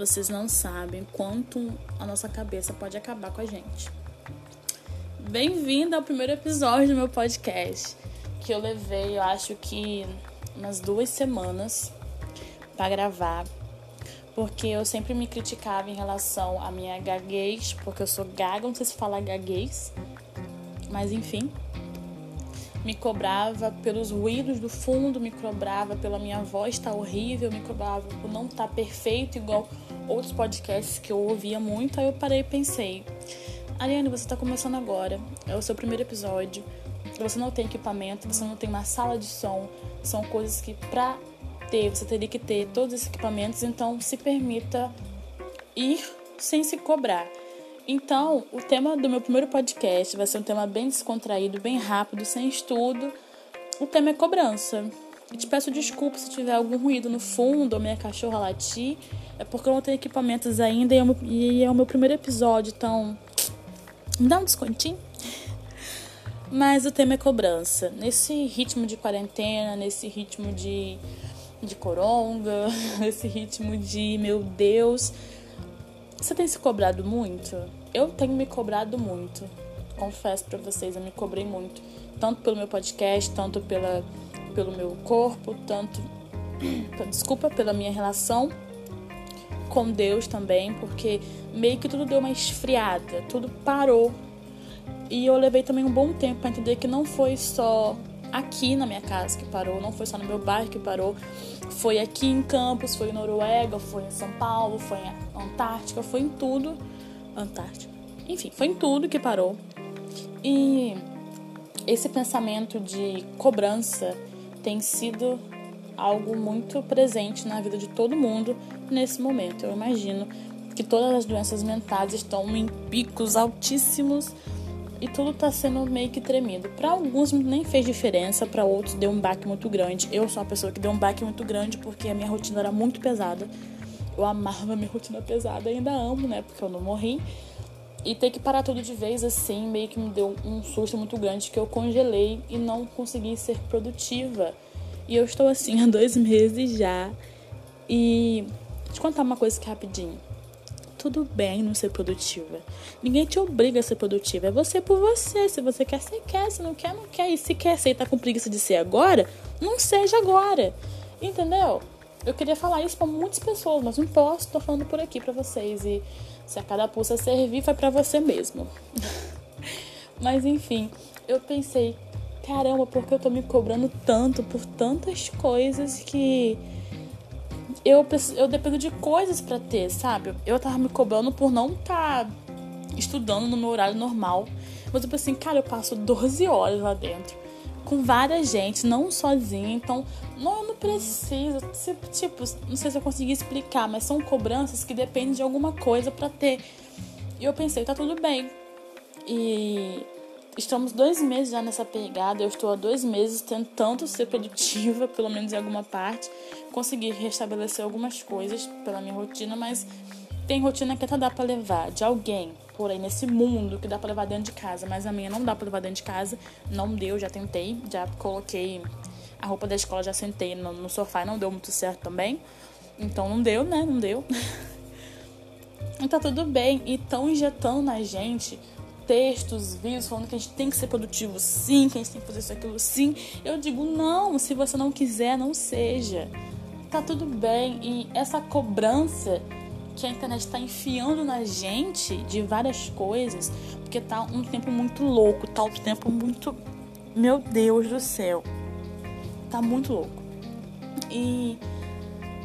vocês não sabem quanto a nossa cabeça pode acabar com a gente. Bem-vindo ao primeiro episódio do meu podcast, que eu levei, eu acho que umas duas semanas para gravar, porque eu sempre me criticava em relação à minha gaguez, porque eu sou gaga, não sei se fala gaguez, mas enfim me cobrava pelos ruídos do fundo, me cobrava pela minha voz estar tá horrível, me cobrava por não estar tá perfeito igual outros podcasts que eu ouvia muito. Aí eu parei e pensei: Ariane, você está começando agora, é o seu primeiro episódio, você não tem equipamento, você não tem uma sala de som, são coisas que pra ter você teria que ter todos esses equipamentos, então se permita ir sem se cobrar. Então, o tema do meu primeiro podcast vai ser um tema bem descontraído, bem rápido, sem estudo. O tema é cobrança. E te peço desculpa se tiver algum ruído no fundo ou minha cachorra latir. É porque eu não tenho equipamentos ainda e é o meu, e é o meu primeiro episódio, então. Me dá um descontinho? Mas o tema é cobrança. Nesse ritmo de quarentena, nesse ritmo de, de coronga, nesse ritmo de meu Deus. Você tem se cobrado muito? eu tenho me cobrado muito. Confesso para vocês, eu me cobrei muito, tanto pelo meu podcast, tanto pela, pelo meu corpo, tanto desculpa pela minha relação com Deus também, porque meio que tudo deu uma esfriada, tudo parou. E eu levei também um bom tempo para entender que não foi só aqui na minha casa que parou, não foi só no meu bairro que parou, foi aqui em Campos, foi em Noruega, foi em São Paulo, foi em Antártica, foi em tudo Antártica. Enfim, foi em tudo que parou. E esse pensamento de cobrança tem sido algo muito presente na vida de todo mundo nesse momento. Eu imagino que todas as doenças mentais estão em picos altíssimos e tudo está sendo meio que tremido. Para alguns nem fez diferença, para outros deu um baque muito grande. Eu sou uma pessoa que deu um baque muito grande porque a minha rotina era muito pesada. Eu amava minha rotina pesada, ainda amo, né? Porque eu não morri. E ter que parar tudo de vez assim, meio que me deu um susto muito grande que eu congelei e não consegui ser produtiva. E eu estou assim há dois meses já. E te contar uma coisa aqui rapidinho. Tudo bem não ser produtiva. Ninguém te obriga a ser produtiva. É você por você. Se você quer, você quer. Se não quer, não quer. E se quer ser e tá com preguiça de ser agora, não seja agora. Entendeu? Eu queria falar isso para muitas pessoas, mas não posso, tô falando por aqui para vocês. E se a cada pulsa servir, foi para você mesmo. mas enfim, eu pensei, caramba, porque eu tô me cobrando tanto por tantas coisas que eu, eu dependo de coisas para ter, sabe? Eu tava me cobrando por não estar tá estudando no meu horário normal. Mas eu pensei, cara, eu passo 12 horas lá dentro com várias gente, não sozinha. Então, não, não preciso. Tipo, não sei se eu consegui explicar, mas são cobranças que dependem de alguma coisa para ter. E eu pensei, tá tudo bem. E estamos dois meses já nessa pegada. Eu estou há dois meses tentando ser produtiva, pelo menos em alguma parte. Consegui restabelecer algumas coisas pela minha rotina, mas tem rotina que até dá para levar de alguém por aí nesse mundo que dá para levar dentro de casa, mas a minha não dá para levar dentro de casa, não deu, já tentei, já coloquei a roupa da escola, já sentei no, no sofá, não deu muito certo também. Então não deu, né? Não deu. e tá tudo bem. E estão injetando na gente textos, vídeos falando que a gente tem que ser produtivo sim, que a gente tem que fazer isso aquilo sim. Eu digo, não, se você não quiser, não seja. Tá tudo bem. E essa cobrança que a internet está enfiando na gente de várias coisas, porque tá um tempo muito louco, tá um tempo muito. Meu Deus do céu. Tá muito louco. E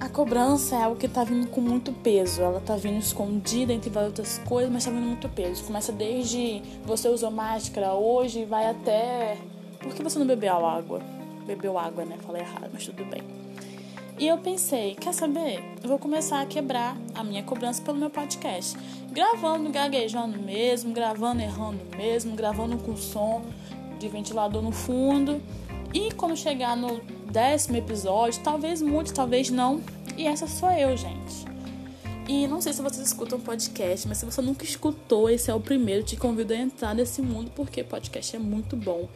a cobrança é algo que tá vindo com muito peso. Ela tá vindo escondida entre várias outras coisas, mas tá vindo muito peso. Começa desde você usou máscara hoje vai até. Por que você não bebeu água? Bebeu água, né? Falei errado, mas tudo bem. E eu pensei, quer saber? Eu vou começar a quebrar a minha cobrança pelo meu podcast. Gravando, gaguejando mesmo, gravando, errando mesmo, gravando com som de ventilador no fundo. E quando chegar no décimo episódio, talvez mude, talvez não. E essa sou eu, gente. E não sei se vocês escutam podcast, mas se você nunca escutou, esse é o primeiro. Te convido a entrar nesse mundo porque podcast é muito bom.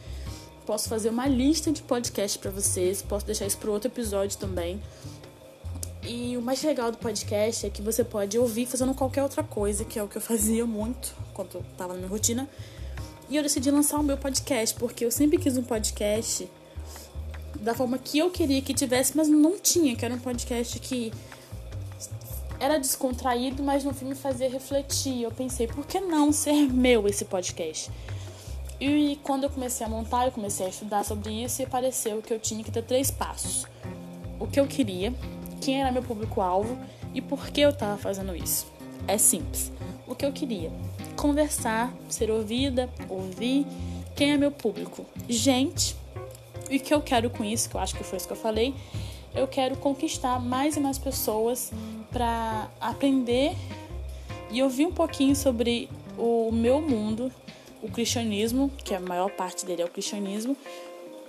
Posso fazer uma lista de podcasts para vocês, posso deixar isso para outro episódio também. E o mais legal do podcast é que você pode ouvir fazendo qualquer outra coisa, que é o que eu fazia muito quando eu tava na minha rotina. E eu decidi lançar o meu podcast, porque eu sempre quis um podcast da forma que eu queria que tivesse, mas não tinha, que era um podcast que era descontraído, mas no fim me fazia refletir. Eu pensei, por que não ser meu esse podcast? E quando eu comecei a montar, eu comecei a estudar sobre isso e apareceu que eu tinha que ter três passos. O que eu queria, quem era meu público-alvo e por que eu estava fazendo isso. É simples. O que eu queria: conversar, ser ouvida, ouvir. Quem é meu público? Gente. E o que eu quero com isso, que eu acho que foi isso que eu falei, eu quero conquistar mais e mais pessoas para aprender e ouvir um pouquinho sobre o meu mundo, o cristianismo, que a maior parte dele é o cristianismo,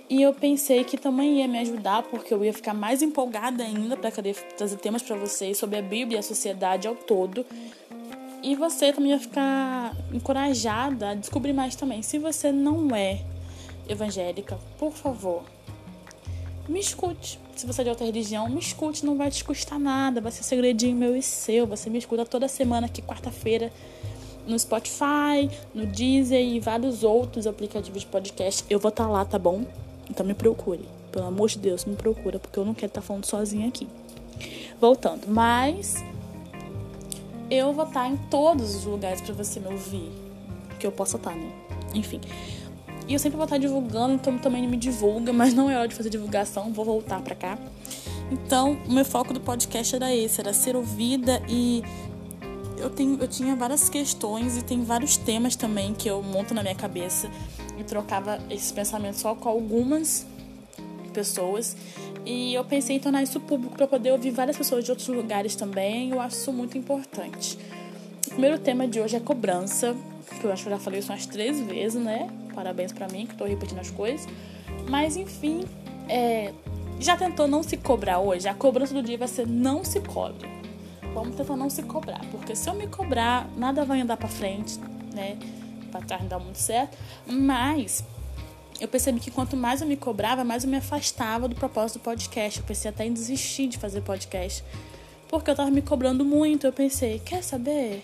e eu pensei que também ia me ajudar, porque eu ia ficar mais empolgada ainda para trazer temas para vocês sobre a Bíblia e a sociedade ao todo. E você também ia ficar encorajada a descobrir mais também. Se você não é evangélica, por favor, me escute. Se você é de outra religião, me escute, não vai te custar nada, vai ser segredinho meu e seu. Você me escuta toda semana aqui, quarta-feira, no Spotify, no Deezer e vários outros aplicativos de podcast. Eu vou estar tá lá, tá bom? Então me procure. Pelo amor de Deus, me procura, porque eu não quero estar falando sozinha aqui. Voltando, mas eu vou estar em todos os lugares para você me ouvir. Que eu possa estar, né? Enfim. E eu sempre vou estar divulgando, então também me divulga, mas não é hora de fazer divulgação, vou voltar para cá. Então, o meu foco do podcast era esse, era ser ouvida e eu, tenho, eu tinha várias questões e tem vários temas também que eu monto na minha cabeça e trocava esses pensamentos só com algumas pessoas. E eu pensei em tornar isso público para poder ouvir várias pessoas de outros lugares também. Eu acho isso muito importante. O primeiro tema de hoje é cobrança, que eu acho que eu já falei isso umas três vezes, né? Parabéns para mim que tô repetindo as coisas. Mas enfim, é, já tentou não se cobrar hoje? A cobrança do dia vai ser não se cobre. Vamos tentar não se cobrar, porque se eu me cobrar, nada vai andar para frente, né? para trás não dá muito certo, mas eu percebi que quanto mais eu me cobrava, mais eu me afastava do propósito do podcast. Eu pensei até em desistir de fazer podcast, porque eu tava me cobrando muito. Eu pensei, quer saber?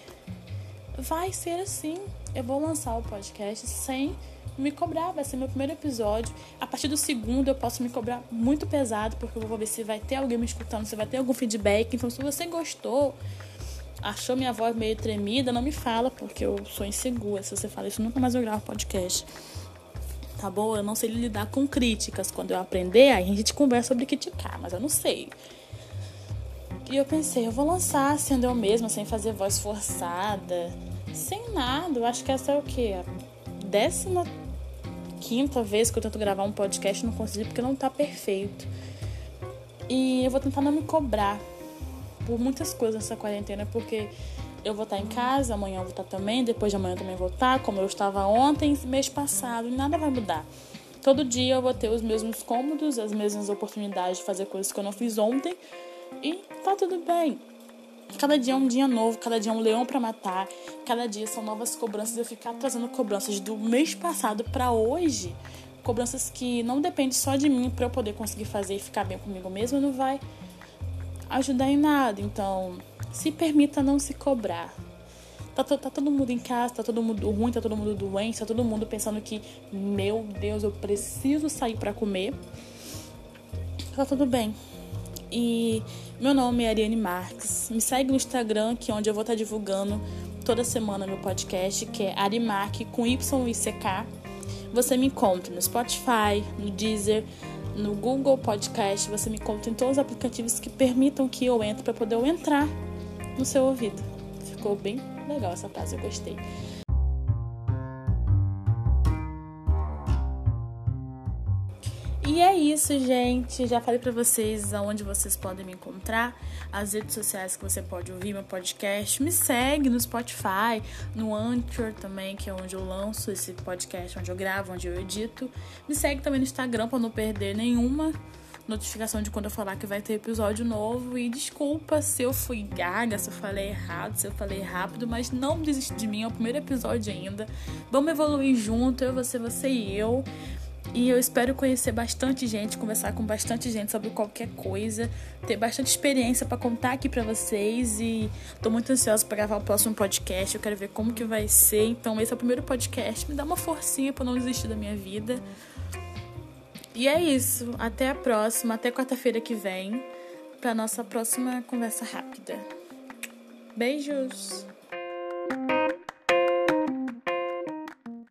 Vai ser assim. Eu vou lançar o podcast sem me cobrar, vai ser meu primeiro episódio. A partir do segundo eu posso me cobrar muito pesado, porque eu vou ver se vai ter alguém me escutando, se vai ter algum feedback. Então, se você gostou, achou minha voz meio tremida, não me fala, porque eu sou insegura. Se você fala isso, nunca mais eu gravo podcast. Tá bom? Eu não sei lidar com críticas. Quando eu aprender, aí a gente conversa sobre criticar, mas eu não sei. E eu pensei, eu vou lançar sendo eu mesma, sem fazer voz forçada, sem nada. Eu acho que essa é o quê? A décima quinta vez que eu tento gravar um podcast não consigo porque não tá perfeito. E eu vou tentar não me cobrar por muitas coisas nessa quarentena, porque eu vou estar em casa, amanhã eu vou estar também, depois de amanhã eu também vou estar, como eu estava ontem, mês passado, e nada vai mudar. Todo dia eu vou ter os mesmos cômodos, as mesmas oportunidades de fazer coisas que eu não fiz ontem, e tá tudo bem. Cada dia é um dia novo, cada dia é um leão para matar, cada dia são novas cobranças. Eu ficar trazendo cobranças do mês passado para hoje, cobranças que não dependem só de mim para eu poder conseguir fazer e ficar bem comigo mesmo, não vai ajudar em nada. Então, se permita não se cobrar. Tá, tá, todo mundo em casa, tá todo mundo ruim, tá todo mundo doente, tá todo mundo pensando que, meu Deus, eu preciso sair para comer. Tá tudo bem. E meu nome é Ariane Marques. Me segue no Instagram, que é onde eu vou estar tá divulgando toda semana meu podcast, que é Arimark com Y e CK. Você me encontra no Spotify, no Deezer, no Google Podcast, você me conta em todos os aplicativos que permitam que eu entre para poder eu entrar no seu ouvido. Ficou bem legal essa frase, eu gostei. E é isso, gente. Já falei para vocês aonde vocês podem me encontrar, as redes sociais que você pode ouvir meu podcast. Me segue no Spotify, no Anchor também, que é onde eu lanço esse podcast, onde eu gravo, onde eu edito. Me segue também no Instagram para não perder nenhuma notificação de quando eu falar que vai ter episódio novo. E desculpa se eu fui gaga, se eu falei errado, se eu falei rápido, mas não desiste de mim, é o primeiro episódio ainda. Vamos evoluir junto, eu, você, você e eu. E eu espero conhecer bastante gente, conversar com bastante gente sobre qualquer coisa, ter bastante experiência para contar aqui para vocês e tô muito ansiosa para gravar o próximo podcast. Eu quero ver como que vai ser. Então, esse é o primeiro podcast. Me dá uma forcinha para não desistir da minha vida. E é isso. Até a próxima, até quarta-feira que vem, para nossa próxima conversa rápida. Beijos.